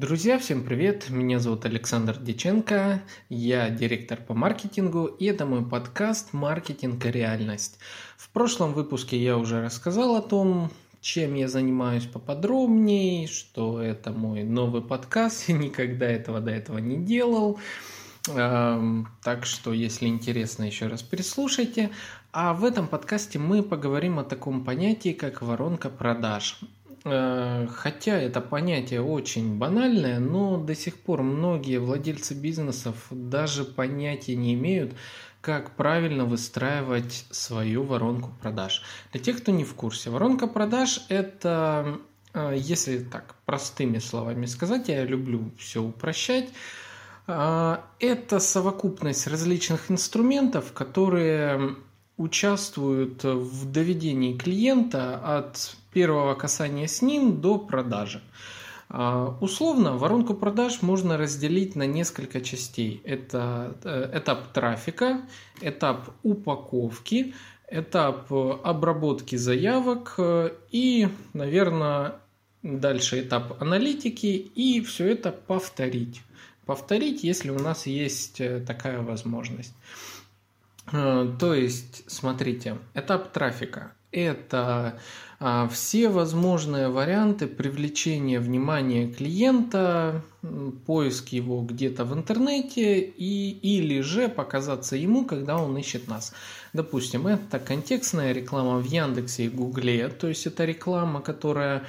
Друзья, всем привет! Меня зовут Александр Диченко, я директор по маркетингу, и это мой подкаст «Маркетинг и реальность». В прошлом выпуске я уже рассказал о том, чем я занимаюсь поподробнее, что это мой новый подкаст, я никогда этого до этого не делал. Так что, если интересно, еще раз переслушайте. А в этом подкасте мы поговорим о таком понятии, как воронка продаж. Э, хотя это понятие очень банальное, но до сих пор многие владельцы бизнесов даже понятия не имеют, как правильно выстраивать свою воронку продаж. Для тех, кто не в курсе, воронка продаж – это, э, если так простыми словами сказать, я люблю все упрощать, э, это совокупность различных инструментов, которые участвуют в доведении клиента от первого касания с ним до продажи. А, условно, воронку продаж можно разделить на несколько частей. Это э, этап трафика, этап упаковки, этап обработки заявок э, и, наверное, дальше этап аналитики и все это повторить. Повторить, если у нас есть э, такая возможность. То есть, смотрите, этап трафика – это а, все возможные варианты привлечения внимания клиента, поиск его где-то в интернете и, или же показаться ему, когда он ищет нас. Допустим, это контекстная реклама в Яндексе и Гугле, то есть это реклама, которая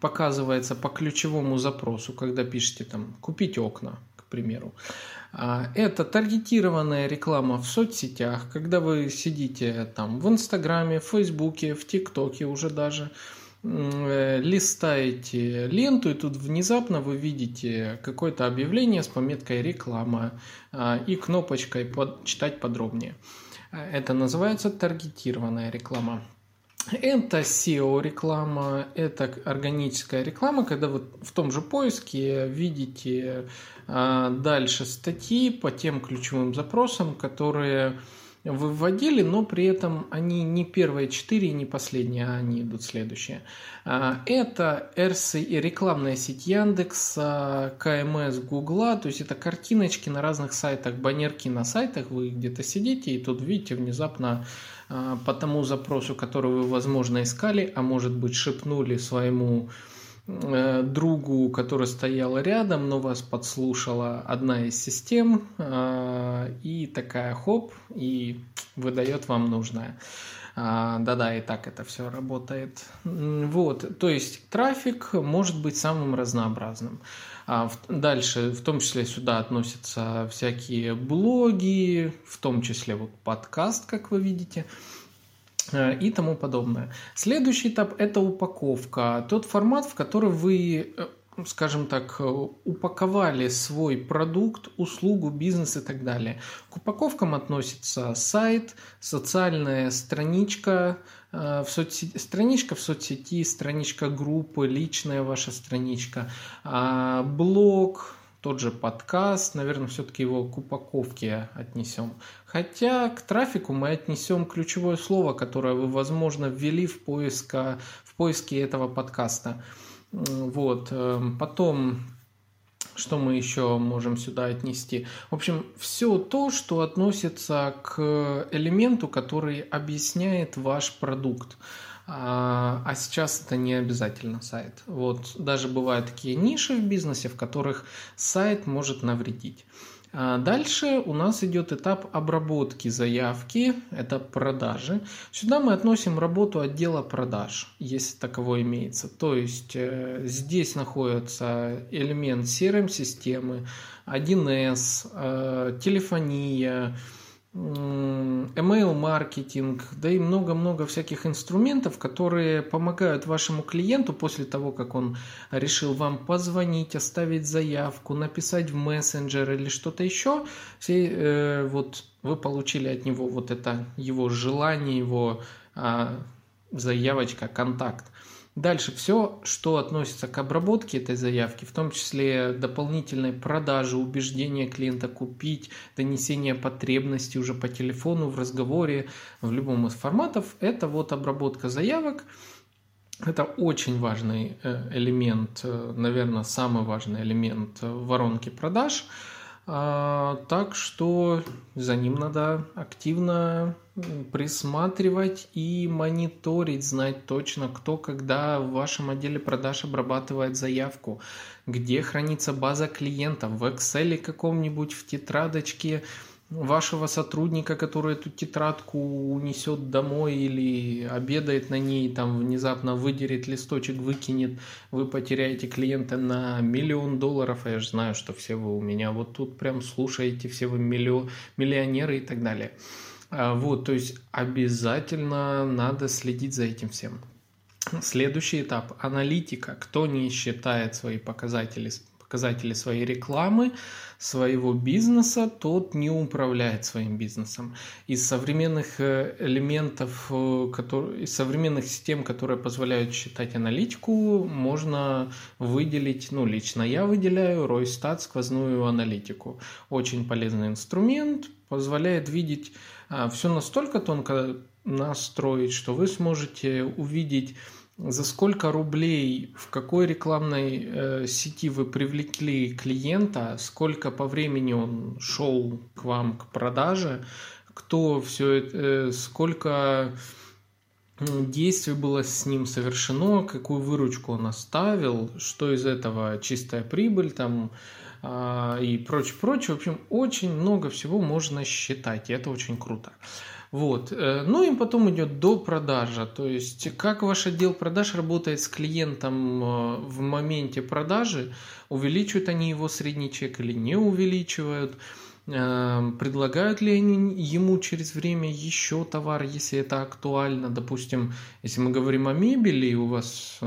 показывается по ключевому запросу, когда пишете там «купить окна», к примеру. А, это таргетированная реклама в соцсетях, когда вы сидите там в Инстаграме, в Фейсбуке, в ТикТоке уже даже, э, листаете ленту, и тут внезапно вы видите какое-то объявление с пометкой «реклама» а, и кнопочкой «читать подробнее». Это называется таргетированная реклама. Это SEO-реклама, это органическая реклама, когда вы в том же поиске видите а, дальше статьи по тем ключевым запросам, которые вы вводили, но при этом они не первые четыре, не последние, а они идут следующие. А, это RC, рекламная сеть Яндекса, КМС Гугла, то есть это картиночки на разных сайтах, баннерки на сайтах, вы где-то сидите и тут видите внезапно по тому запросу, который вы, возможно, искали, а может быть шепнули своему Э, другу, который стоял рядом, но вас подслушала одна из систем, э, и такая хоп, и выдает вам нужное. А, да-да, и так это все работает. Вот, то есть трафик может быть самым разнообразным. А дальше, в том числе сюда относятся всякие блоги, в том числе вот подкаст, как вы видите. Э, и тому подобное. Следующий этап – это упаковка. Тот формат, в который вы, э, скажем так, э, упаковали свой продукт, услугу, бизнес и так далее. К упаковкам относится сайт, социальная страничка, в соцсети, страничка в соцсети, страничка группы, личная ваша страничка, а, блог, тот же подкаст, наверное, все-таки его к упаковке отнесем. Хотя к трафику мы отнесем ключевое слово, которое вы, возможно, ввели в, поиска, в поиске этого подкаста. Вот. Эм, потом что мы еще можем сюда отнести? В общем, все то, что относится к элементу, который объясняет ваш продукт. А, а сейчас это не обязательно сайт. Вот даже бывают такие ниши в бизнесе, в которых сайт может навредить. А дальше у нас идет этап обработки заявки, это продажи. Сюда мы относим работу отдела продаж, если таково имеется. То есть э, здесь находится элемент CRM-системы, 1С, э, телефония, email-маркетинг, да и много-много всяких инструментов, которые помогают вашему клиенту после того, как он решил вам позвонить, оставить заявку, написать в мессенджер или что-то еще, все, э, вот вы получили от него вот это его желание, его э, заявочка, контакт. Дальше все, что относится к обработке этой заявки, в том числе дополнительной продажи, убеждения клиента купить, донесение потребностей уже по телефону, в разговоре, в любом из форматов, это вот обработка заявок. Это очень важный э, элемент, э, наверное, самый важный элемент воронки продаж. А, так что за ним надо активно присматривать и мониторить, знать точно, кто когда в вашем отделе продаж обрабатывает заявку, где хранится база клиентов, в Excel каком-нибудь, в тетрадочке, вашего сотрудника, который эту тетрадку унесет домой или обедает на ней, там внезапно выдерет листочек, выкинет, вы потеряете клиента на миллион долларов, а я же знаю, что все вы у меня вот тут прям слушаете, все вы миллион, миллионеры и так далее. А, вот, то есть обязательно надо следить за этим всем. Следующий этап – аналитика. Кто не считает свои показатели показатели своей рекламы, своего бизнеса, тот не управляет своим бизнесом. Из современных э, элементов, э, которые, из современных систем, которые позволяют считать аналитику, можно выделить, ну, лично я выделяю Roystat сквозную аналитику. Очень полезный инструмент, позволяет видеть а, все настолько тонко настроить, что вы сможете увидеть за сколько рублей, в какой рекламной э, сети вы привлекли клиента, сколько по времени он шел к вам к продаже, кто все это, э, сколько действий было с ним совершено, какую выручку он оставил, что из этого чистая прибыль там э, и прочее, прочее. В общем, очень много всего можно считать, и это очень круто. Вот. Э, ну и потом идет до продажа, то есть как ваш отдел продаж работает с клиентом э, в моменте продажи, увеличивают они его средний чек или не увеличивают, э, предлагают ли они ему через время еще товар, если это актуально. Допустим, если мы говорим о мебели, у вас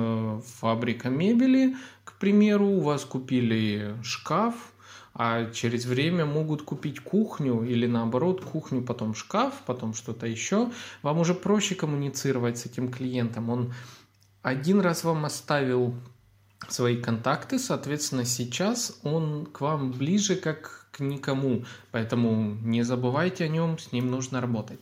фабрика мебели, к примеру, у вас купили шкаф, а через время могут купить кухню или наоборот кухню, потом шкаф, потом что-то еще. Вам уже проще коммуницировать с этим клиентом. Он один раз вам оставил свои контакты, соответственно, сейчас он к вам ближе как никому, поэтому не забывайте о нем, с ним нужно работать.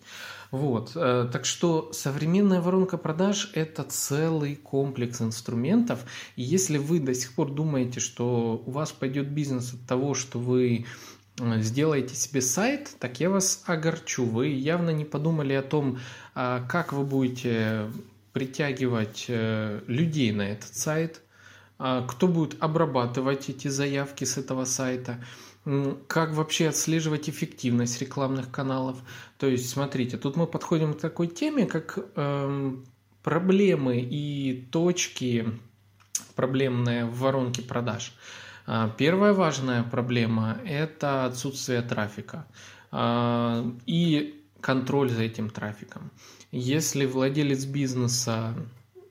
Вот, э, так что современная воронка продаж – это целый комплекс инструментов. И если вы до сих пор думаете, что у вас пойдет бизнес от того, что вы э, сделаете себе сайт, так я вас огорчу. Вы явно не подумали о том, а, как вы будете притягивать э, людей на этот сайт, а, кто будет обрабатывать эти заявки с этого сайта – как вообще отслеживать эффективность рекламных каналов. То есть, смотрите, тут мы подходим к такой теме, как э, проблемы и точки проблемные в воронке продаж. А, первая важная проблема – это отсутствие трафика а, и контроль за этим трафиком. Если владелец бизнеса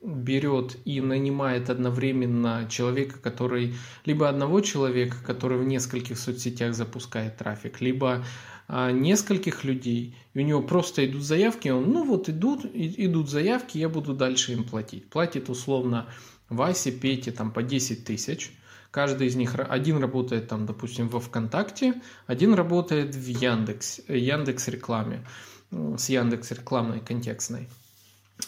берет и нанимает одновременно человека, который либо одного человека, который в нескольких соцсетях запускает трафик, либо а, нескольких людей, и у него просто идут заявки, он, ну вот идут, и, идут заявки, я буду дальше им платить. Платит условно Васе, Пете там по 10 тысяч, каждый из них, один работает там, допустим, во ВКонтакте, один работает в Яндекс, Яндекс рекламе, с Яндекс рекламной контекстной.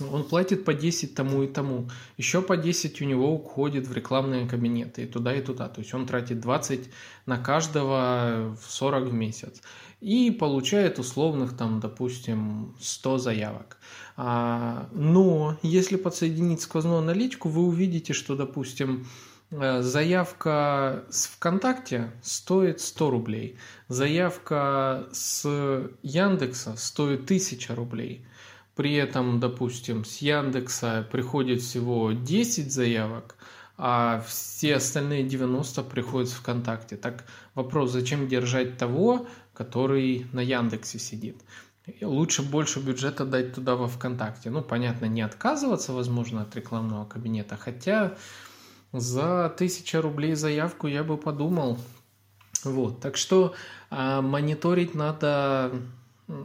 Он платит по 10 тому и тому. Еще по 10 у него уходит в рекламные кабинеты и туда, и туда. То есть он тратит 20 на каждого в 40 в месяц. И получает условных там, допустим, 100 заявок. А, но если подсоединить сквозную аналитику, вы увидите, что, допустим, э, Заявка с ВКонтакте стоит 100 рублей. Заявка с Яндекса стоит 1000 рублей. При этом, допустим, с Яндекса приходит всего 10 заявок, а все остальные 90 приходят в ВКонтакте. Так вопрос, зачем держать того, который на Яндексе сидит? Лучше больше бюджета дать туда во ВКонтакте. Ну, понятно, не отказываться, возможно, от рекламного кабинета, хотя за 1000 рублей заявку я бы подумал. Вот, так что а, мониторить надо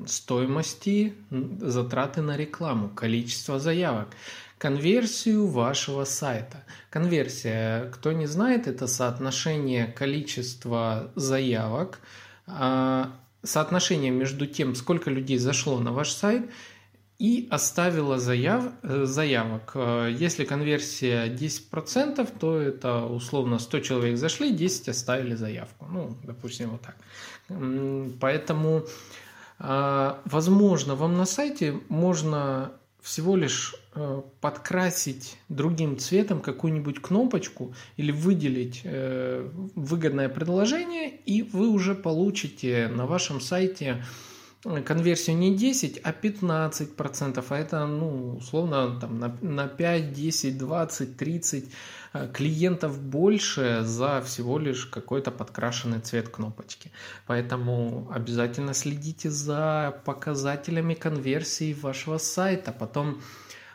стоимости затраты на рекламу, количество заявок, конверсию вашего сайта. Конверсия, кто не знает, это соотношение количества заявок, а, соотношение между тем, сколько людей зашло на ваш сайт и оставила заяв, э, заявок. Если конверсия 10%, то это условно 100 человек зашли, 10 оставили заявку. Ну, допустим, вот так. Поэтому, возможно, вам на сайте можно всего лишь э, подкрасить другим цветом какую-нибудь кнопочку или выделить э, выгодное предложение, и вы уже получите на вашем сайте конверсию не 10, а 15 процентов, а это, ну, условно, там, на, на 5, 10, 20, 30 клиентов больше за всего лишь какой-то подкрашенный цвет кнопочки. Поэтому обязательно следите за показателями конверсии вашего сайта. Потом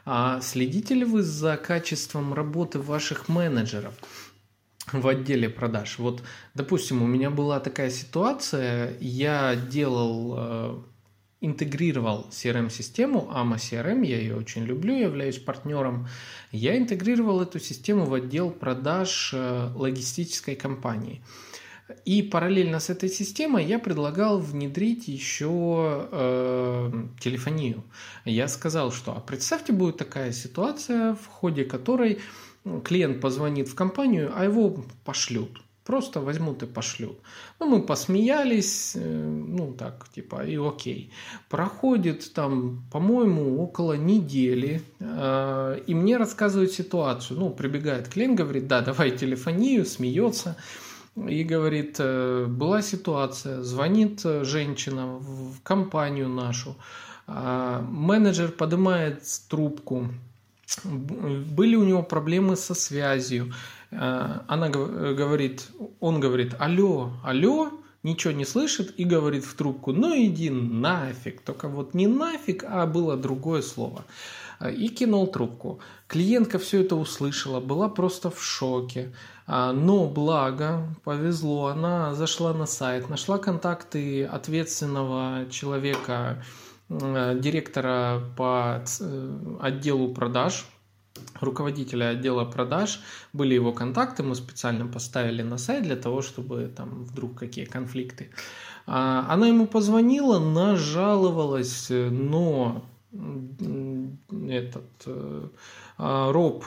а следите ли вы за качеством работы ваших менеджеров? В отделе продаж. Вот, допустим, у меня была такая ситуация, я делал, э, интегрировал CRM-систему, AMA CRM, я ее очень люблю, являюсь партнером. Я интегрировал эту систему в отдел продаж э, логистической компании. И параллельно с этой системой я предлагал внедрить еще э, телефонию. Я сказал, что а представьте, будет такая ситуация, в ходе которой клиент позвонит в компанию, а его пошлют. Просто возьмут и пошлют. Ну, мы посмеялись, э, ну, так, типа, и окей. Проходит там, по-моему, около недели, э, и мне рассказывают ситуацию. Ну, прибегает клиент, говорит, да, давай телефонию, смеется. И говорит, «Э, была ситуация, звонит женщина в компанию нашу, менеджер поднимает трубку, были у него проблемы со связью. Э, она говорит, он говорит, алло, алло, ничего не слышит и говорит в трубку, ну иди нафиг. Только вот не нафиг, а было другое слово. Э, и кинул трубку. Клиентка все это услышала, была просто в шоке. Э, но благо, повезло, она зашла на сайт, нашла контакты ответственного человека, Э, директора по э, отделу продаж, руководителя отдела продаж, были его контакты, мы специально поставили на сайт для того, чтобы там вдруг какие конфликты. А, она ему позвонила, нажаловалась, но этот э, а, Роб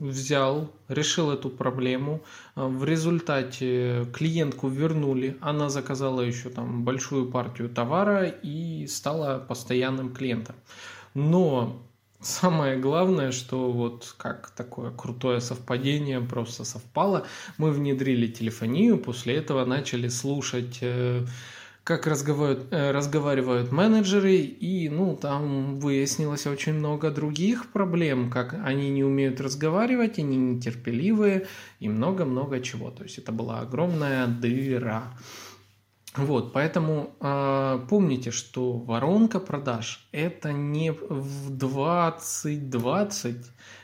взял, решил эту проблему. А, в результате клиентку вернули, она заказала еще там большую партию товара и стала постоянным клиентом. Но Самое главное, что вот как такое крутое совпадение просто совпало, мы внедрили телефонию, после этого начали слушать э, как разговаривают, э, разговаривают менеджеры, и ну, там выяснилось очень много других проблем, как они не умеют разговаривать, они нетерпеливые, и много-много чего. То есть это была огромная дыра. Вот, поэтому э, помните, что воронка продаж это не в 2020,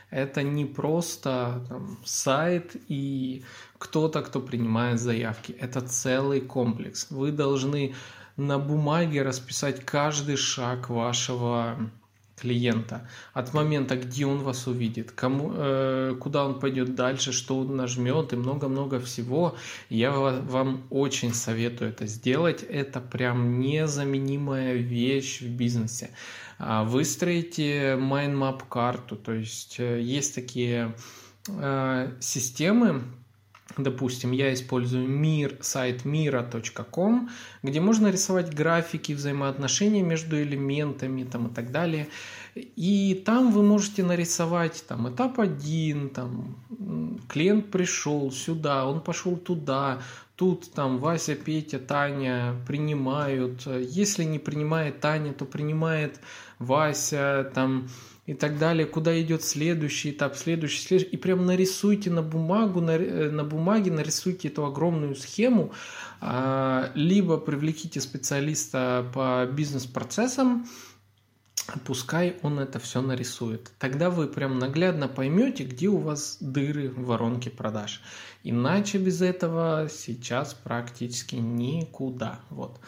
это не просто там, сайт и кто-то, кто принимает заявки. Это целый комплекс. Вы должны на бумаге расписать каждый шаг вашего клиента от момента, где он вас увидит, кому, э, куда он пойдет дальше, что он нажмет и много-много всего. Я вам очень советую это сделать. Это прям незаменимая вещь в бизнесе. А, выстроите map карту, то есть э, есть такие э, системы, Допустим, я использую мир, сайт мира.ком, где можно рисовать графики взаимоотношений между элементами там, и так далее. И там вы можете нарисовать там, этап один, там, клиент пришел сюда, он пошел туда, тут там Вася, Петя, Таня принимают. Если не принимает Таня, то принимает Вася, там и так далее, куда идет следующий этап, следующий, следующий. И прям нарисуйте на бумагу, на, э, на бумаге нарисуйте эту огромную схему, а, либо привлеките специалиста по бизнес-процессам, пускай он это все нарисует. Тогда вы прям наглядно поймете, где у вас дыры в воронке продаж. Иначе без этого сейчас практически никуда. Вот.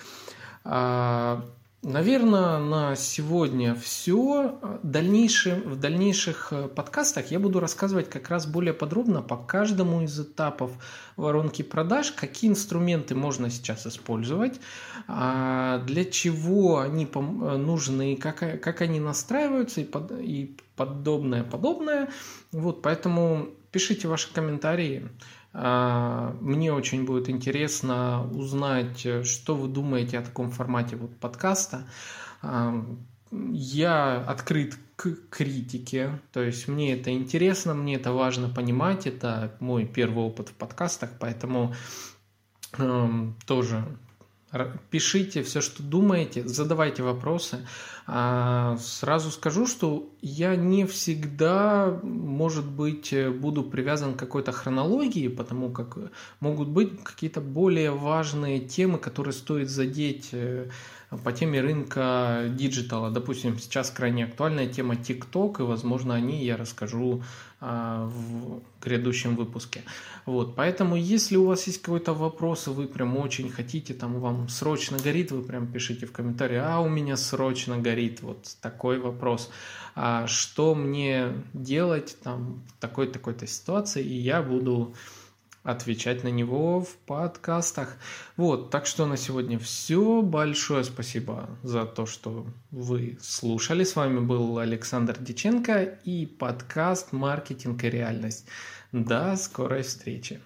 Наверное, на сегодня все. Дальнейшим, в дальнейших э, подкастах я буду рассказывать как раз более подробно по каждому из этапов воронки продаж, какие инструменты можно сейчас использовать, а, для чего они нужны, как, как они настраиваются и, под, и подобное, подобное. Вот, поэтому пишите ваши комментарии. А, мне очень будет интересно узнать, что вы думаете о таком формате вот подкаста. А, я открыт к критике, то есть мне это интересно, мне это важно понимать, это мой первый опыт в подкастах, поэтому э, тоже Пишите все, что думаете, задавайте вопросы. А, сразу скажу, что я не всегда, может быть, буду привязан к какой-то хронологии, потому как могут быть какие-то более важные темы, которые стоит задеть э, по теме рынка диджитала. Допустим, сейчас крайне актуальная тема TikTok, и, возможно, о ней я расскажу а, в грядущем выпуске. Вот, поэтому, если у вас есть какой-то вопрос, вы прям очень хотите, там, вам срочно горит, вы прям пишите в комментарии, а у меня срочно горит, вот такой вопрос. А что мне делать там в такой-такой-то ситуации, и я буду отвечать на него в подкастах. Вот, так что на сегодня все. Большое спасибо за то, что вы слушали. С вами был Александр Диченко и подкаст «Маркетинг и реальность». До скорой встречи.